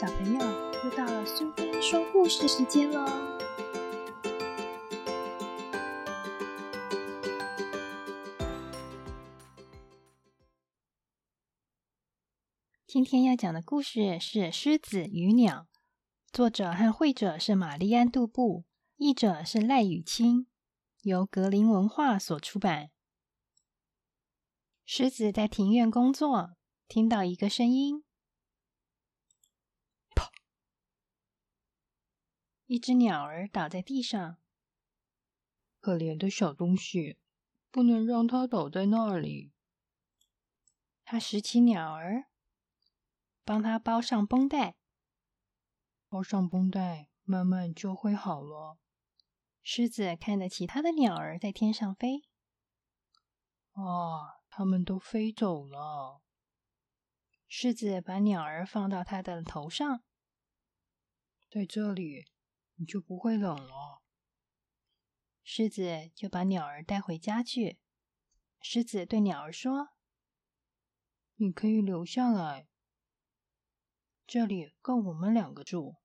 小朋友，又到了苏菲说故事时间喽！今天要讲的故事是《狮子与鸟》，作者和绘者是玛丽安·杜布，译者是赖雨清，由格林文化所出版。狮子在庭院工作，听到一个声音。一只鸟儿倒在地上，可怜的小东西，不能让它倒在那里。他拾起鸟儿，帮它包上绷带，包上绷带，慢慢就会好了。狮子看着其他的鸟儿在天上飞，啊，它们都飞走了。狮子把鸟儿放到它的头上，在这里。你就不会冷了。狮子就把鸟儿带回家去。狮子对鸟儿说：“你可以留下来，这里够我们两个住。”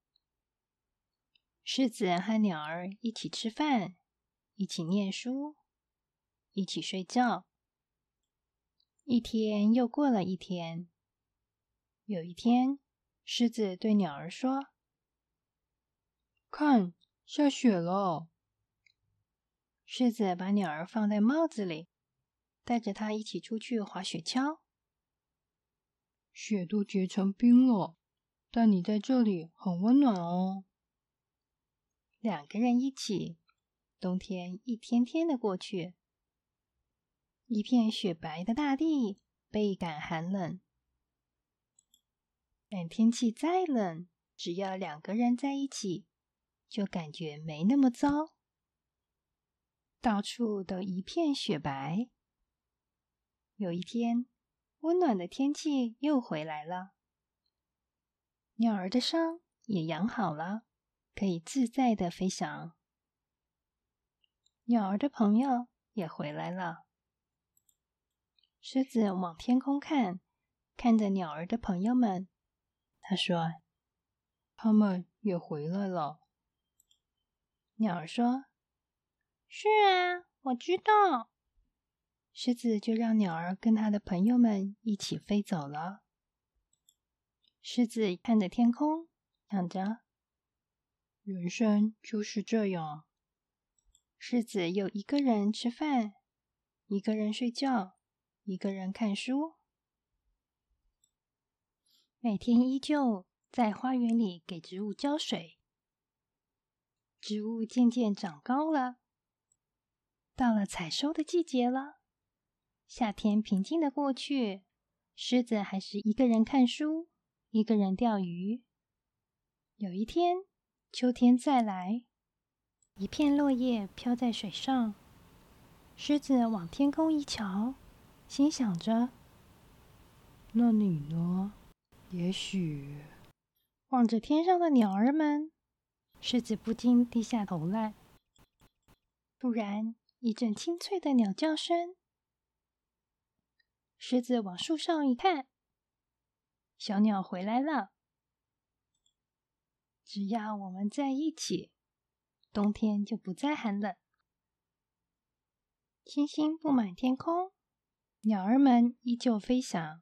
狮子和鸟儿一起吃饭，一起念书，一起睡觉。一天又过了一天。有一天，狮子对鸟儿说。看，下雪了。狮子把鸟儿放在帽子里，带着它一起出去滑雪橇。雪都结成冰了，但你在这里很温暖哦。两个人一起，冬天一天天的过去，一片雪白的大地倍感寒冷。但天气再冷，只要两个人在一起。就感觉没那么糟，到处都一片雪白。有一天，温暖的天气又回来了，鸟儿的伤也养好了，可以自在的飞翔。鸟儿的朋友也回来了。狮子往天空看，看着鸟儿的朋友们，他说：“他们也回来了。”鸟儿说：“是啊，我知道。”狮子就让鸟儿跟他的朋友们一起飞走了。狮子看着天空，想着：“人生就是这样。”狮子又一个人吃饭，一个人睡觉，一个人看书，每天依旧在花园里给植物浇水。植物渐渐长高了，到了采收的季节了。夏天平静的过去，狮子还是一个人看书，一个人钓鱼。有一天，秋天再来，一片落叶飘在水上。狮子往天空一瞧，心想着：“那你呢？也许……”望着天上的鸟儿们。狮子不禁低下头来。突然，一阵清脆的鸟叫声。狮子往树上一看，小鸟回来了。只要我们在一起，冬天就不再寒冷。星星布满天空，鸟儿们依旧飞翔。